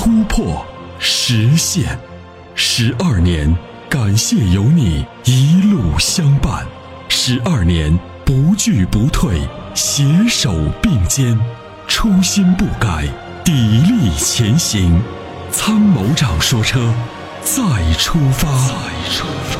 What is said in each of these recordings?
突破，实现，十二年，感谢有你一路相伴，十二年不惧不退，携手并肩，初心不改，砥砺前行。参谋长说：“车，再出发。”再出发。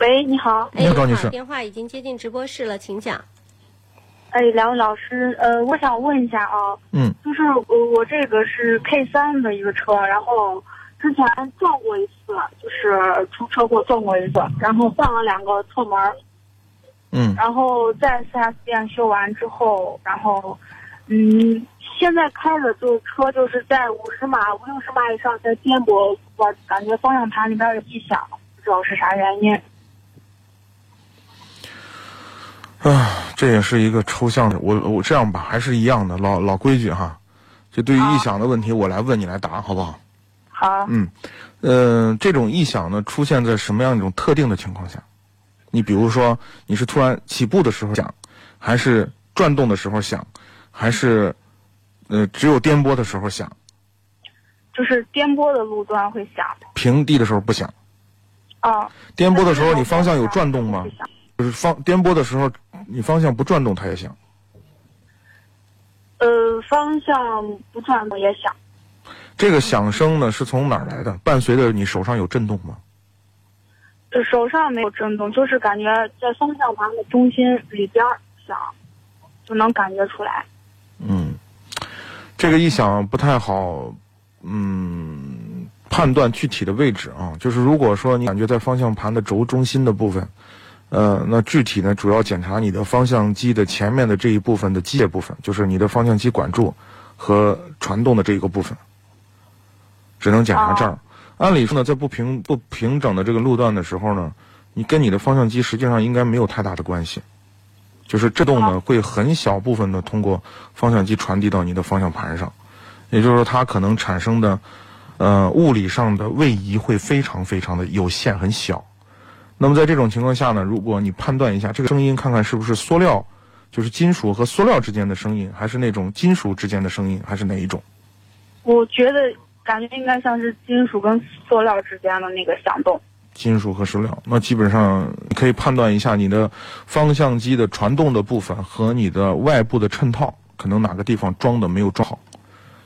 喂，你好，你好，女士，电话已经接进直播室了，请讲。哎，两位老师，呃，我想问一下啊，嗯，就是我我这个是 K 三的一个车，然后之前撞过一次，就是出车祸撞过一次，然后换了两个侧门，嗯，然后在四 S 店修完之后，然后，嗯，现在开的这个车就是在五十码、五六十码以上在颠簸，我感觉方向盘里边有异响，不知道是啥原因。啊，这也是一个抽象的。我我这样吧，还是一样的老老规矩哈。就对于异响的问题，我来问你来答，好不好？好。嗯，呃，这种异响呢，出现在什么样一种特定的情况下？你比如说，你是突然起步的时候响，还是转动的时候响，还是呃只有颠簸的时候响？就是颠簸的路段会响。平地的时候不响。啊。颠簸的时候，你方向有转动吗？就是方颠簸的时候。你方向不转动，它也响。呃，方向不转动也响。这个响声呢，是从哪儿来的？伴随着你手上有震动吗？手上没有震动，就是感觉在方向盘的中心里边响，就能感觉出来。嗯，这个一响不太好，嗯，判断具体的位置啊。就是如果说你感觉在方向盘的轴中心的部分。呃，那具体呢，主要检查你的方向机的前面的这一部分的机械部分，就是你的方向机管柱和传动的这一个部分，只能检查这儿。按理说呢，在不平不平整的这个路段的时候呢，你跟你的方向机实际上应该没有太大的关系，就是制动呢会很小部分的通过方向机传递到你的方向盘上，也就是说它可能产生的呃物理上的位移会非常非常的有限很小。那么在这种情况下呢，如果你判断一下这个声音，看看是不是塑料，就是金属和塑料之间的声音，还是那种金属之间的声音，还是哪一种？我觉得感觉应该像是金属跟塑料之间的那个响动。金属和塑料，那基本上你可以判断一下你的方向机的传动的部分和你的外部的衬套，可能哪个地方装的没有装好。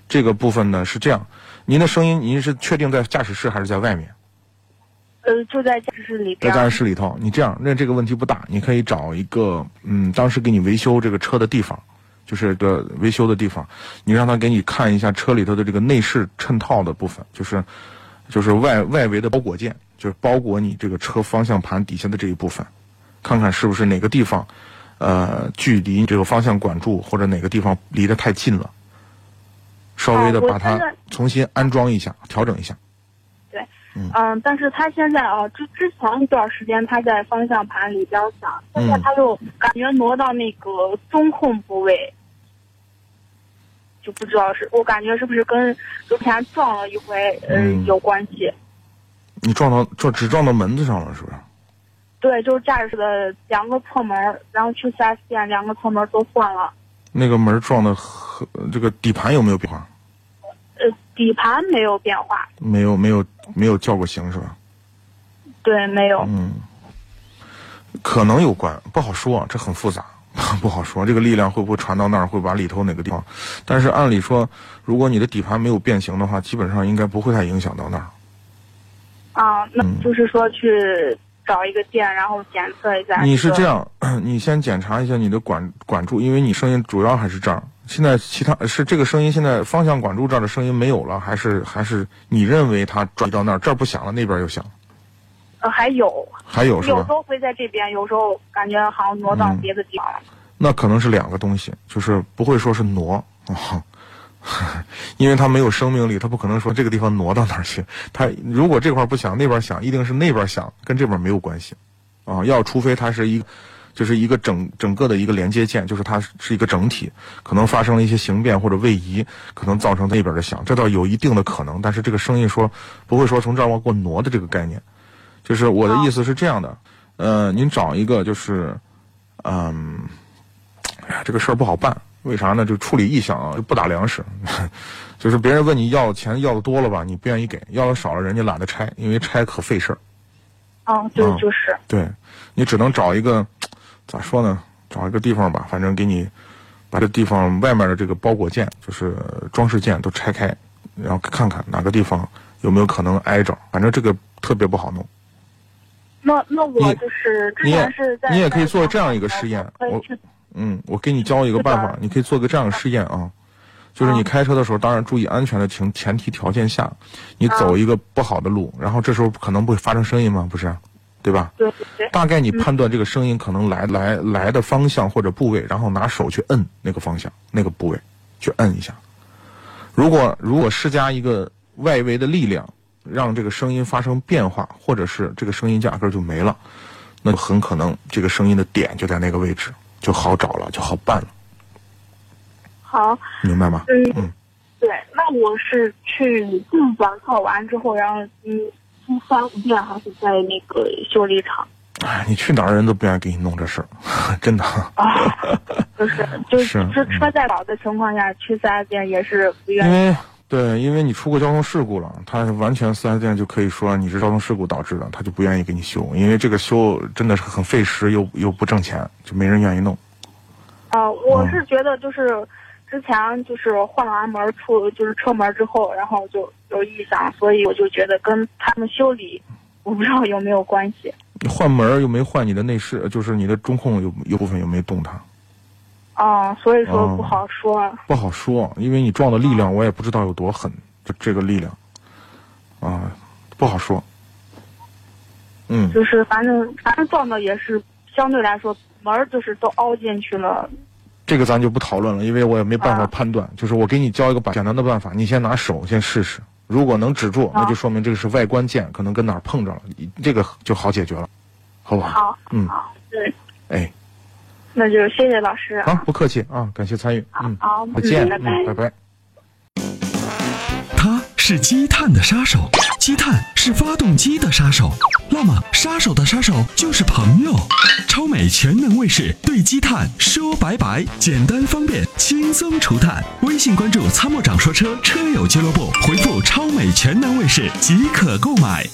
这个部分呢是这样，您的声音您是确定在驾驶室还是在外面？呃，就在驾驶室里。在驾驶室里头，你这样，那这个问题不大。你可以找一个，嗯，当时给你维修这个车的地方，就是个维修的地方，你让他给你看一下车里头的这个内饰衬套的部分，就是，就是外外围的包裹件，就是包裹你这个车方向盘底下的这一部分，看看是不是哪个地方，呃，距离这个方向管柱或者哪个地方离得太近了，稍微的把它重新安装一下，调整一下。嗯，但是他现在啊，之之前一段时间他在方向盘里边响，现在他又感觉挪到那个中控部位，就不知道是我感觉是不是跟之前撞了一回嗯有关系。你撞到撞只撞到门子上了是不是？对，就是驾驶室的两个侧门，然后去四 S 店两个侧门都换了。那个门撞的和这个底盘有没有变化？呃，底盘没有变化。没有，没有。没有叫过刑是吧？对，没有。嗯，可能有关，不好说，这很复杂，不好说。这个力量会不会传到那儿，会把里头哪个地方？但是按理说，如果你的底盘没有变形的话，基本上应该不会太影响到那儿。啊，那就是说去找一个店，然后检测一下。你是这样，你先检查一下你的管管柱，因为你声音主要还是这儿。现在其他是这个声音，现在方向管柱这儿的声音没有了，还是还是你认为它转移到那儿，这儿不响了，那边又响？呃，还有，还有是吧？有时候会在这边，有时候感觉好像挪到别的地方了。那可能是两个东西，就是不会说是挪，因为它没有生命力，它不可能说这个地方挪到哪儿去。它如果这块不响，那边响，一定是那边响，跟这边没有关系，啊，要除非它是一，就是一个整整个的一个连接件，就是它是一个整体，可能发生了一些形变或者位移，可能造成那边的响，这倒有一定的可能，但是这个声音说不会说从这儿往过挪的这个概念，就是我的意思是这样的，呃，您找一个就是，嗯。哎呀，这个事儿不好办，为啥呢？就处理异响啊，就不打粮食，就是别人问你要钱要的多了吧，你不愿意给；要的少了，人家懒得拆，因为拆可费事儿。哦，对，就是。对，你只能找一个，咋说呢？找一个地方吧，反正给你把这地方外面的这个包裹件，就是装饰件都拆开，然后看看哪个地方有没有可能挨着。反正这个特别不好弄。那那我就是之前是在你也可以做这样一个试验，我。嗯，我给你教一个办法，你可以做个这样的试验啊，就是你开车的时候，当然注意安全的情前提条件下，你走一个不好的路，然后这时候可能不会发生声音吗？不是，对吧？对对。大概你判断这个声音可能来来来的方向或者部位，然后拿手去摁那个方向那个部位，去摁一下。如果如果施加一个外围的力量，让这个声音发生变化，或者是这个声音压根就没了，那很可能这个声音的点就在那个位置。就好找了，就好办了。好，明白吗？嗯嗯，对，那我是去自检测完之后，然后嗯，去四 S 店还是在那个修理厂？哎，你去哪儿人都不愿意给你弄这事儿，真的。啊，就是就是这车在保的情况下，去四 S 店也是不愿意。因为对，因为你出过交通事故了，他是完全四 S 店就可以说你是交通事故导致的，他就不愿意给你修，因为这个修真的是很费时又又不挣钱，就没人愿意弄。啊，我是觉得就是之前就是换完门出就是车门之后，然后就有异响，所以我就觉得跟他们修理，我不知道有没有关系。换门又没换你的内饰，就是你的中控有有部分有没有动它？啊，所以说不好说。不好说，因为你撞的力量我也不知道有多狠，这这个力量，啊，不好说。嗯。就是反正反正撞的也是相对来说门就是都凹进去了。这个咱就不讨论了，因为我也没办法判断。就是我给你教一个简单的办法，你先拿手先试试，如果能止住，那就说明这个是外观键可能跟哪儿碰着了，这个就好解决了，好不好？好。嗯。好。对。哎。那就谢谢老师。好，不客气啊，感谢参与。嗯，好，再见，拜拜，拜拜。他是积碳的杀手，积碳是发动机的杀手，那么杀手的杀手就是朋友。全能卫士对积碳说拜拜，简单方便，轻松除碳。微信关注“参谋长说车”车友俱乐部，回复“超美全能卫士”即可购买。